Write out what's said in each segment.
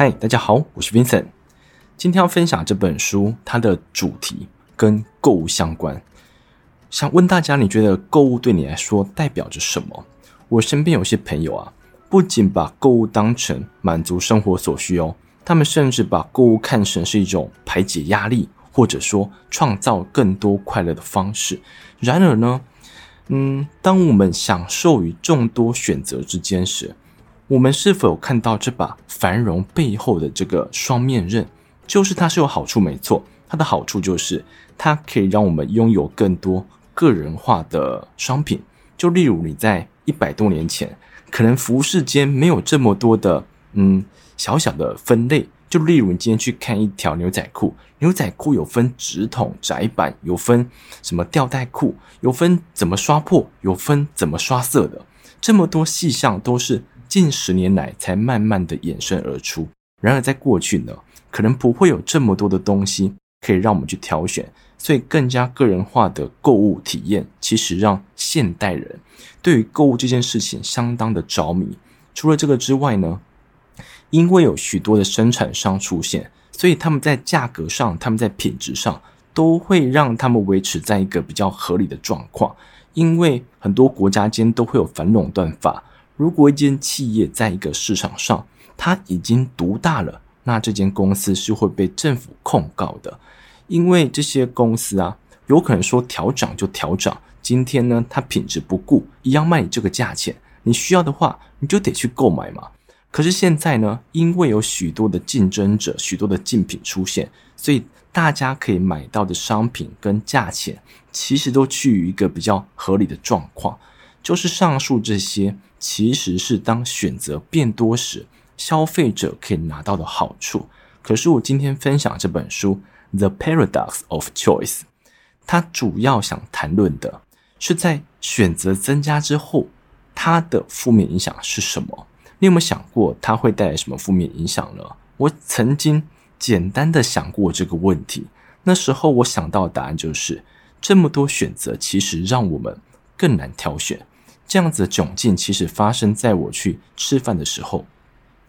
嗨，大家好，我是 Vincent。今天要分享这本书，它的主题跟购物相关。想问大家，你觉得购物对你来说代表着什么？我身边有些朋友啊，不仅把购物当成满足生活所需哦，他们甚至把购物看成是一种排解压力，或者说创造更多快乐的方式。然而呢，嗯，当我们享受于众多选择之间时，我们是否看到这把繁荣背后的这个双面刃？就是它是有好处，没错。它的好处就是它可以让我们拥有更多个人化的商品。就例如你在一百多年前，可能服饰间没有这么多的嗯小小的分类。就例如你今天去看一条牛仔裤，牛仔裤有分直筒、窄版，有分什么吊带裤，有分怎么刷破，有分怎么刷色的，这么多细项都是。近十年来才慢慢的衍生而出。然而在过去呢，可能不会有这么多的东西可以让我们去挑选，所以更加个人化的购物体验，其实让现代人对于购物这件事情相当的着迷。除了这个之外呢，因为有许多的生产商出现，所以他们在价格上、他们在品质上，都会让他们维持在一个比较合理的状况。因为很多国家间都会有反垄断法。如果一间企业在一个市场上，它已经独大了，那这间公司是会被政府控告的，因为这些公司啊，有可能说调涨就调涨，今天呢，它品质不顾，一样卖你这个价钱，你需要的话，你就得去购买嘛。可是现在呢，因为有许多的竞争者，许多的竞品出现，所以大家可以买到的商品跟价钱，其实都趋于一个比较合理的状况。就是上述这些，其实是当选择变多时，消费者可以拿到的好处。可是我今天分享这本书《The Paradox of Choice》，它主要想谈论的是在选择增加之后，它的负面影响是什么？你有没有想过它会带来什么负面影响呢？我曾经简单的想过这个问题，那时候我想到的答案就是：这么多选择，其实让我们更难挑选。这样子的窘境其实发生在我去吃饭的时候。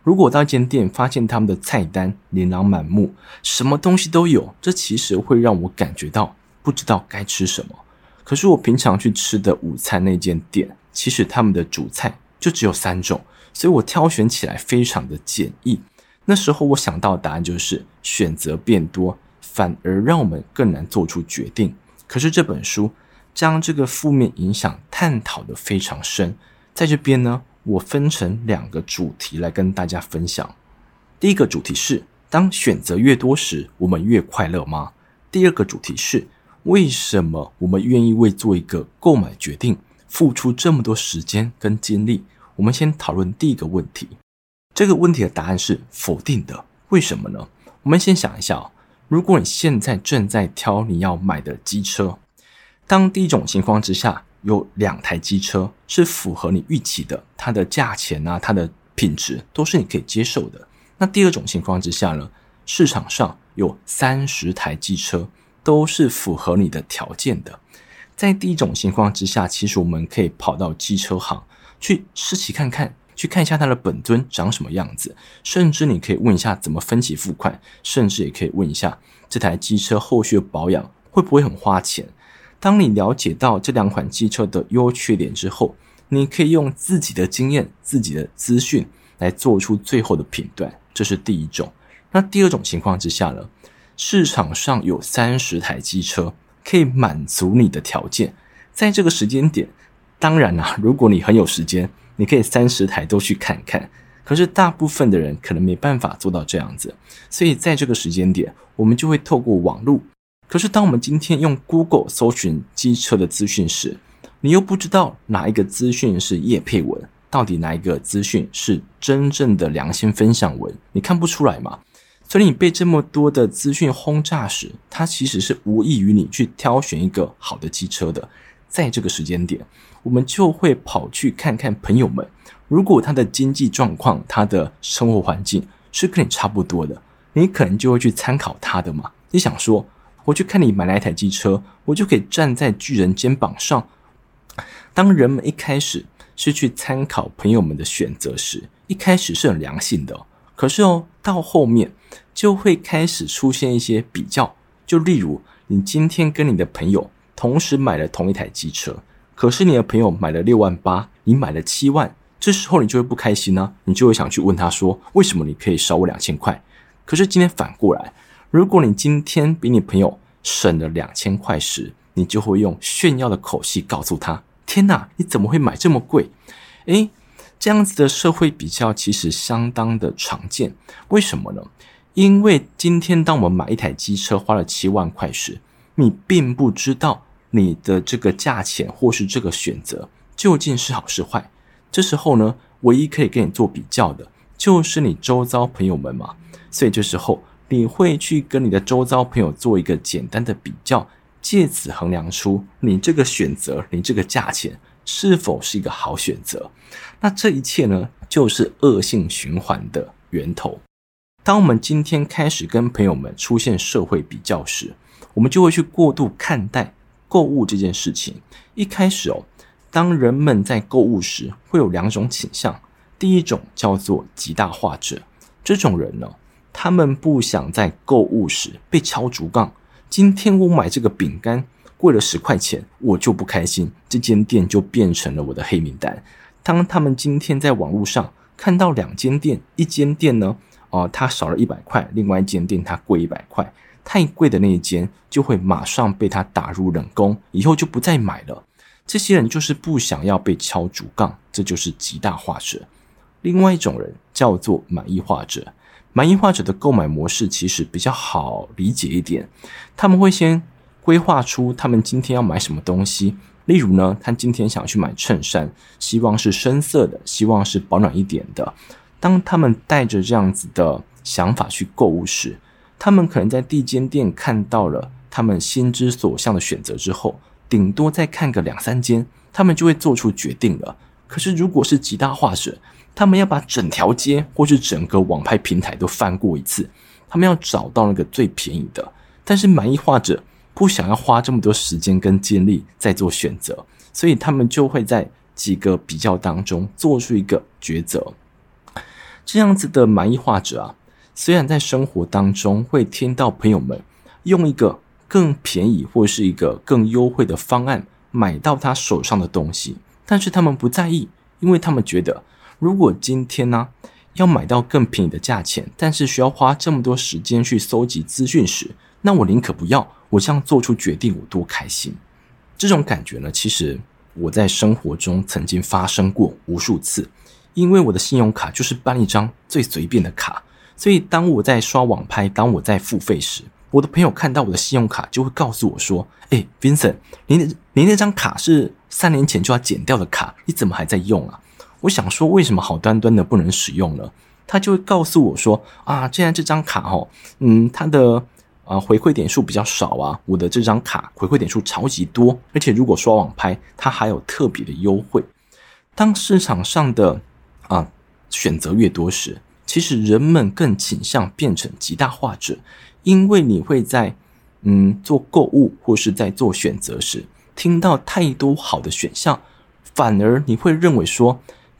如果到一间店发现他们的菜单琳琅满目，什么东西都有，这其实会让我感觉到不知道该吃什么。可是我平常去吃的午餐那间店，其实他们的主菜就只有三种，所以我挑选起来非常的简易。那时候我想到的答案就是选择变多，反而让我们更难做出决定。可是这本书。将这个负面影响探讨得非常深，在这边呢，我分成两个主题来跟大家分享。第一个主题是：当选择越多时，我们越快乐吗？第二个主题是：为什么我们愿意为做一个购买决定付出这么多时间跟精力？我们先讨论第一个问题。这个问题的答案是否定的。为什么呢？我们先想一下，如果你现在正在挑你要买的机车。当第一种情况之下，有两台机车是符合你预期的，它的价钱啊，它的品质都是你可以接受的。那第二种情况之下呢，市场上有三十台机车都是符合你的条件的。在第一种情况之下，其实我们可以跑到机车行去试骑看看，去看一下它的本尊长什么样子，甚至你可以问一下怎么分期付款，甚至也可以问一下这台机车后续的保养会不会很花钱。当你了解到这两款机车的优缺点之后，你可以用自己的经验、自己的资讯来做出最后的评断。这是第一种。那第二种情况之下呢？市场上有三十台机车可以满足你的条件，在这个时间点，当然啦，如果你很有时间，你可以三十台都去看看。可是大部分的人可能没办法做到这样子，所以在这个时间点，我们就会透过网络。可是，当我们今天用 Google 搜寻机车的资讯时，你又不知道哪一个资讯是叶配文，到底哪一个资讯是真正的良心分享文，你看不出来吗？所以你被这么多的资讯轰炸时，它其实是无异于你去挑选一个好的机车的。在这个时间点，我们就会跑去看看朋友们，如果他的经济状况、他的生活环境是跟你差不多的，你可能就会去参考他的嘛？你想说，我去看你买哪一台机车，我就可以站在巨人肩膀上。当人们一开始是去参考朋友们的选择时，一开始是很良性的。可是哦，到后面就会开始出现一些比较，就例如你今天跟你的朋友同时买了同一台机车，可是你的朋友买了六万八，你买了七万，这时候你就会不开心呢、你就会想去问他说，为什么你可以少我两千块？可是今天反过来，如果你今天比你朋友省了两千块时，你就会用炫耀的口气告诉他：“天哪，你怎么会买这么贵？”诶，这样子的社会比较其实相当的常见。为什么呢？因为今天当我们买一台机车花了七万块时，你并不知道你的这个价钱或是这个选择究竟是好是坏。这时候呢，唯一可以跟你做比较的就是你周遭朋友们嘛。所以这时候，你会去跟你的周遭朋友做一个简单的比较，借此衡量出你这个选择，你这个价钱是否是一个好选择。那这一切呢，就是恶性循环的源头。当我们今天开始跟朋友们出现社会比较时，我们就会去过度看待购物这件事情。一开始哦，当人们在购物时，会有两种倾向，第一种叫做极大化者，这种人呢。他们不想在购物时被敲竹杠。今天我买这个饼干贵了十块钱，我就不开心，这间店就变成了我的黑名单。当他们今天在网络上看到两间店，一间店呢，哦、呃，它少了一百块，另外一间店它贵一百块，太贵的那一间就会马上被他打入冷宫，以后就不再买了。这些人就是不想要被敲竹杠，这就是极大化者。另外一种人叫做满意化者。满意化者的购买模式其实比较好理解一点，他们会先规划出他们今天要买什么东西。例如呢，他今天想去买衬衫，希望是深色的，希望是保暖一点的。当他们带着这样子的想法去购物时，他们可能在第一间店看到了他们心之所向的选择之后，顶多再看个两三间，他们就会做出决定了。可是如果是极大化者，他们要把整条街或是整个网拍平台都翻过一次，他们要找到那个最便宜的。但是满意化者不想要花这么多时间跟精力在做选择，所以他们就会在几个比较当中做出一个抉择。这样子的满意化者啊，虽然在生活当中会听到朋友们用一个更便宜或是一个更优惠的方案买到他手上的东西，但是他们不在意，因为他们觉得。如果今天呢、要买到更便宜的价钱，但是需要花这么多时间去搜集资讯时，那我宁可不要。我这样做出决定，我多开心！这种感觉呢，其实我在生活中曾经发生过无数次。因为我的信用卡就是办一张最随便的卡，所以当我在刷网拍，当我在付费时，我的朋友看到我的信用卡就会告诉我说：“诶，Vincent，您您那张卡是三年前就要剪掉的卡，你怎么还在用啊？”我想说，为什么好端端的不能使用呢？他就会告诉我说：“啊，既然这张卡哦，嗯，它的啊回馈点数比较少啊，我的这张卡回馈点数超级多，而且如果刷网拍，它还有特别的优惠。当市场上的啊选择越多时，其实人们更倾向变成极大化者，因为你会在嗯做购物或是在做选择时，听到太多好的选项，反而你会认为说。”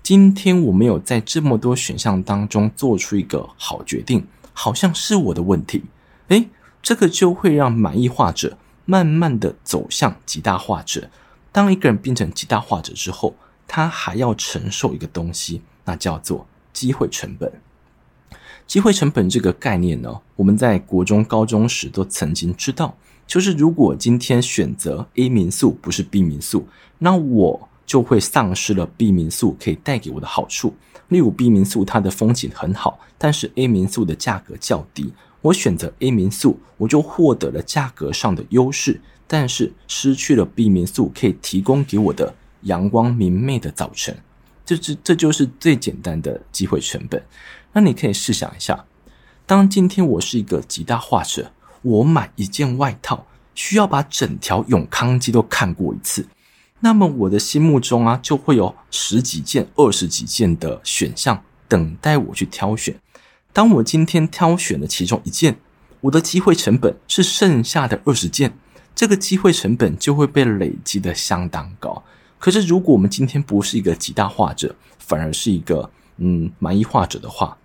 今天我没有在这么多选项当中做出一个好决定，好像是我的问题。诶，这个就会让满意化者慢慢的走向极大化者。当一个人变成极大化者之后，他还要承受一个东西，那叫做机会成本。机会成本这个概念呢，我们在国中、高中时都曾经知道，就是如果今天选择 A 民宿不是 B 民宿，那我。就会丧失了 B 民宿可以带给我的好处。例如 B 民宿它的风景很好，但是 A 民宿的价格较低，我选择 A 民宿，我就获得了价格上的优势，但是失去了 B 民宿可以提供给我的阳光明媚的早晨。这这这就是最简单的机会成本。那你可以试想一下，当今天我是一个极大化者，我买一件外套需要把整条永康街都看过一次。那么我的心目中啊，就会有十几件、二十几件的选项等待我去挑选。当我今天挑选了其中一件，我的机会成本是剩下的二十件，这个机会成本就会被累积的相当高。可是如果我们今天不是一个极大化者，反而是一个嗯满意化者的话，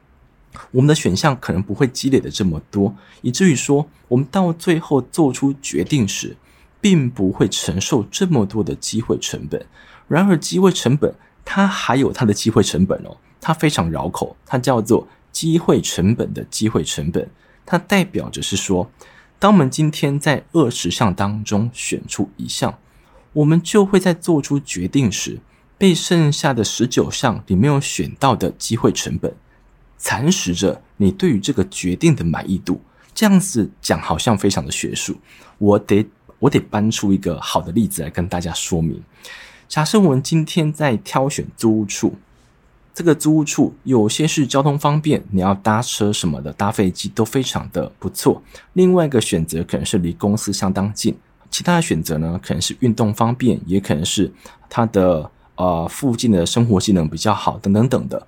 我们的选项可能不会积累的这么多，以至于说我们到最后做出决定时，并不会承受这么多的机会成本。然而，机会成本它还有它的机会成本哦，它非常绕口，它叫做机会成本的机会成本。它代表着是说，当我们今天在二十项当中选出一项，我们就会在做出决定时，被剩下的十九项里没有选到的机会成本。蚕食着你对于这个决定的满意度，这样子讲好像非常的学术。我得我得搬出一个好的例子来跟大家说明。假设我们今天在挑选租屋处，这个租屋处有些是交通方便，你要搭车什么的，搭飞机都非常的不错。另外一个选择可能是离公司相当近，其他的选择呢，可能是运动方便，也可能是它的呃附近的生活机能比较好，等等等的。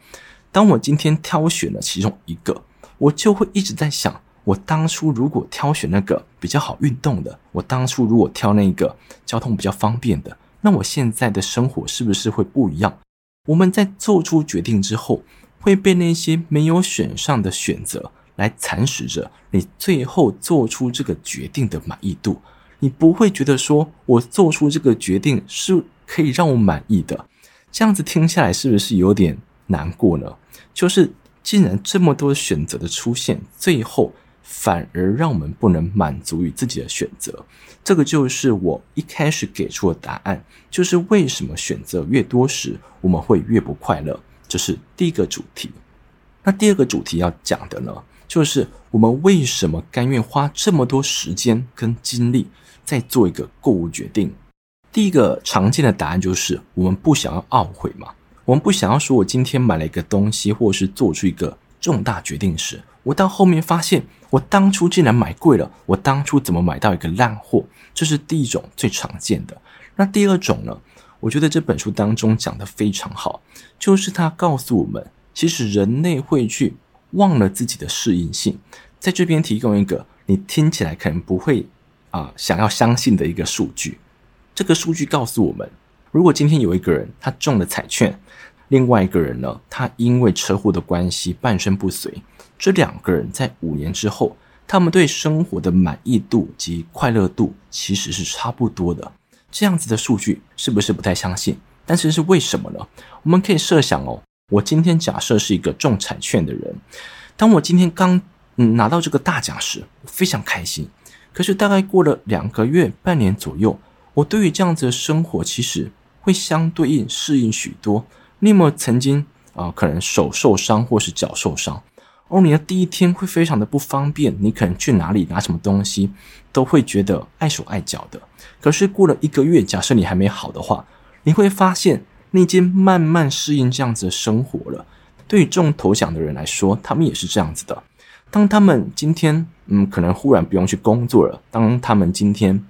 当我今天挑选了其中一个，我就会一直在想，我当初如果挑选那个比较好运动的，我当初如果挑那个交通比较方便的，那我现在的生活是不是会不一样？我们在做出决定之后，会被那些没有选上的选择来蚕食着你最后做出这个决定的满意度。你不会觉得说我做出这个决定是可以让我满意的，这样子听下来是不是有点难过呢？就是，既然这么多选择的出现，最后反而让我们不能满足于自己的选择，这个就是我一开始给出的答案。就是为什么选择越多时，我们会越不快乐。这是第一个主题。那第二个主题要讲的呢，就是我们为什么甘愿花这么多时间跟精力在做一个购物决定？第一个常见的答案就是我们不想要懊悔嘛。我们不想要说，我今天买了一个东西，或是做出一个重大决定时，我到后面发现，我当初竟然买贵了，我当初怎么买到一个烂货？这是第一种最常见的。那第二种呢？我觉得这本书当中讲得非常好，就是他告诉我们，其实人类会去忘了自己的适应性。在这边提供一个你听起来可能不会啊、想要相信的一个数据，这个数据告诉我们。如果今天有一个人他中了彩券，另外一个人呢，他因为车祸的关系半身不遂，这两个人在五年之后，他们对生活的满意度及快乐度其实是差不多的。这样子的数据是不是不太相信？但是是为什么呢？我们可以设想哦，我今天假设是一个中彩券的人，当我今天刚嗯拿到这个大奖时，我非常开心。可是大概过了两个月、半年左右。我对于这样子的生活，其实会相对应适应许多。你有没有曾经啊、可能手受伤或是脚受伤，而你的第一天会非常的不方便，你可能去哪里拿什么东西都会觉得碍手碍脚的。可是过了一个月，假设你还没好的话，你会发现你已经慢慢适应这样子的生活了。对于中头奖的人来说，他们也是这样子的。当他们今天嗯，可能忽然不用去工作了，当他们今天。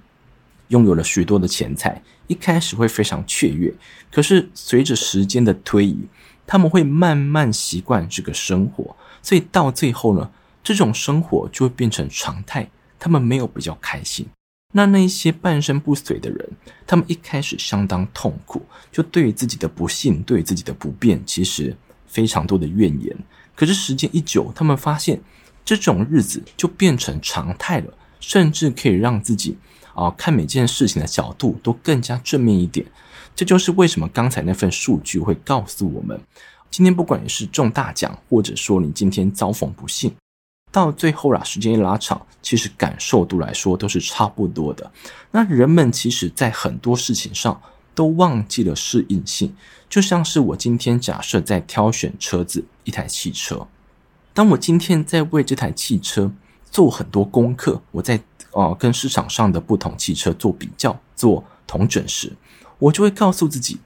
拥有了许多的钱财，一开始会非常雀跃，可是随着时间的推移，他们会慢慢习惯这个生活，所以到最后呢，这种生活就会变成常态。他们没有比较开心。那那些半身不遂的人，他们一开始相当痛苦，就对于自己的不幸，对自己的不便，其实非常多的怨言。可是时间一久，他们发现这种日子就变成常态了，甚至可以让自己。啊，看每件事情的角度都更加正面一点，这就是为什么刚才那份数据会告诉我们，今天不管你是中大奖，或者说你今天遭逢不幸，到最后啦，时间一拉长，其实感受度来说都是差不多的。那人们其实在很多事情上都忘记了适应性，就像是我今天假设在挑选车子，一台汽车，当我今天在为这台汽车做很多功课，我在。哦，跟市场上的不同汽车做比较、做同整时，我就会告诉自己：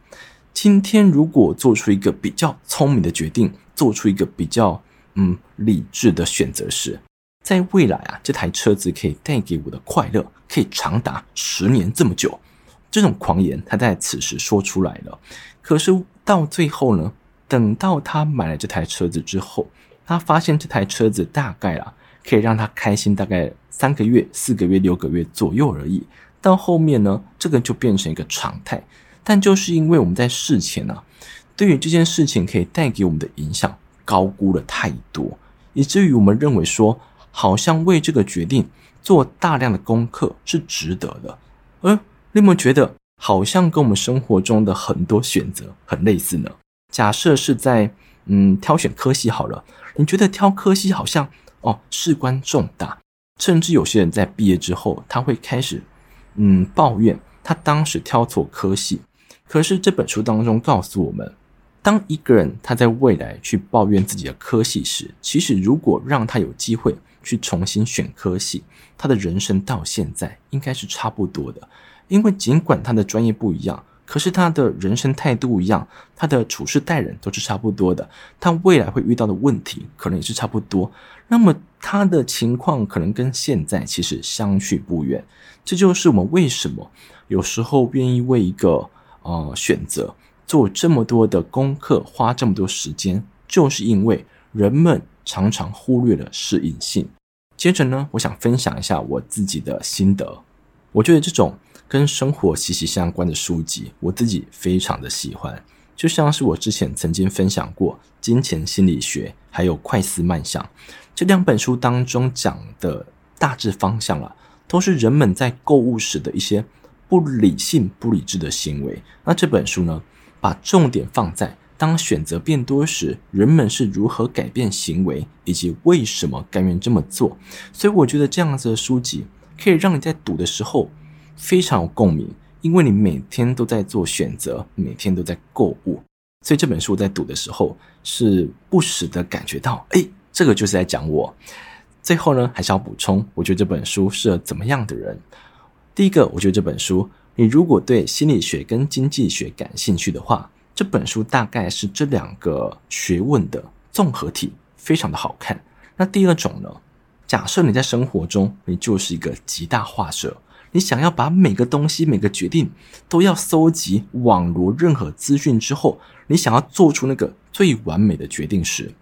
今天如果做出一个比较聪明的决定，做出一个比较嗯理智的选择时，在未来啊，这台车子可以带给我的快乐可以长达十年这么久。这种狂言，他在此时说出来了。可是到最后呢，等到他买了这台车子之后，他发现这台车子大概啊。可以让他开心大概三个月、四个月、六个月左右而已。到后面呢，这个就变成一个常态。但就是因为我们在事前呢、啊，对于这件事情可以带给我们的影响高估了太多，以至于我们认为说，好像为这个决定做大量的功课是值得的。而你有没有觉得，好像跟我们生活中的很多选择很类似呢？假设是在嗯挑选科系好了，你觉得挑科系好像哦事关重大，甚至有些人在毕业之后，他会开始嗯抱怨他当时挑错科系。可是这本书当中告诉我们，当一个人他在未来去抱怨自己的科系时，其实如果让他有机会去重新选科系，他的人生到现在应该是差不多的。因为尽管他的专业不一样，可是他的人生态度一样，他的处事待人都是差不多的。他未来会遇到的问题可能也是差不多。那么他的情况可能跟现在其实相去不远。这就是我们为什么有时候愿意为一个。呃，选择做这么多的功课，花这么多时间，就是因为人们常常忽略了适应性。接着呢，我想分享一下我自己的心得。我觉得这种跟生活息息相关的书籍，我自己非常的喜欢。就像是我之前曾经分享过《金钱心理学》还有《快思慢想》这两本书当中讲的大致方向了，都是人们在购物时的一些。不理性、不理智的行为。那这本书呢，把重点放在当选择变多时，人们是如何改变行为，以及为什么甘愿这么做。所以，我觉得这样子的书籍可以让你在读的时候非常有共鸣，因为你每天都在做选择，每天都在购物。所以，这本书在读的时候是不时的感觉到，哎，这个就是在讲我。最后呢，还是要补充，我觉得这本书适合怎么样的人？第一个，我觉得这本书，你如果对心理学跟经济学感兴趣的话，这本书大概是这两个学问的综合体，非常的好看。那第二种呢，假设你在生活中，你就是一个极大化者，你想要把每个东西、每个决定都要搜集网罗任何资讯之后，你想要做出那个最完美的决定时，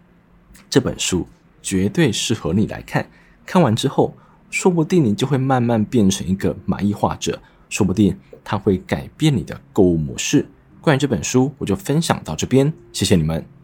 这本书绝对适合你来看。看完之后。说不定你就会慢慢变成一个满意化者，说不定它会改变你的购物模式。关于这本书，我就分享到这边，谢谢你们。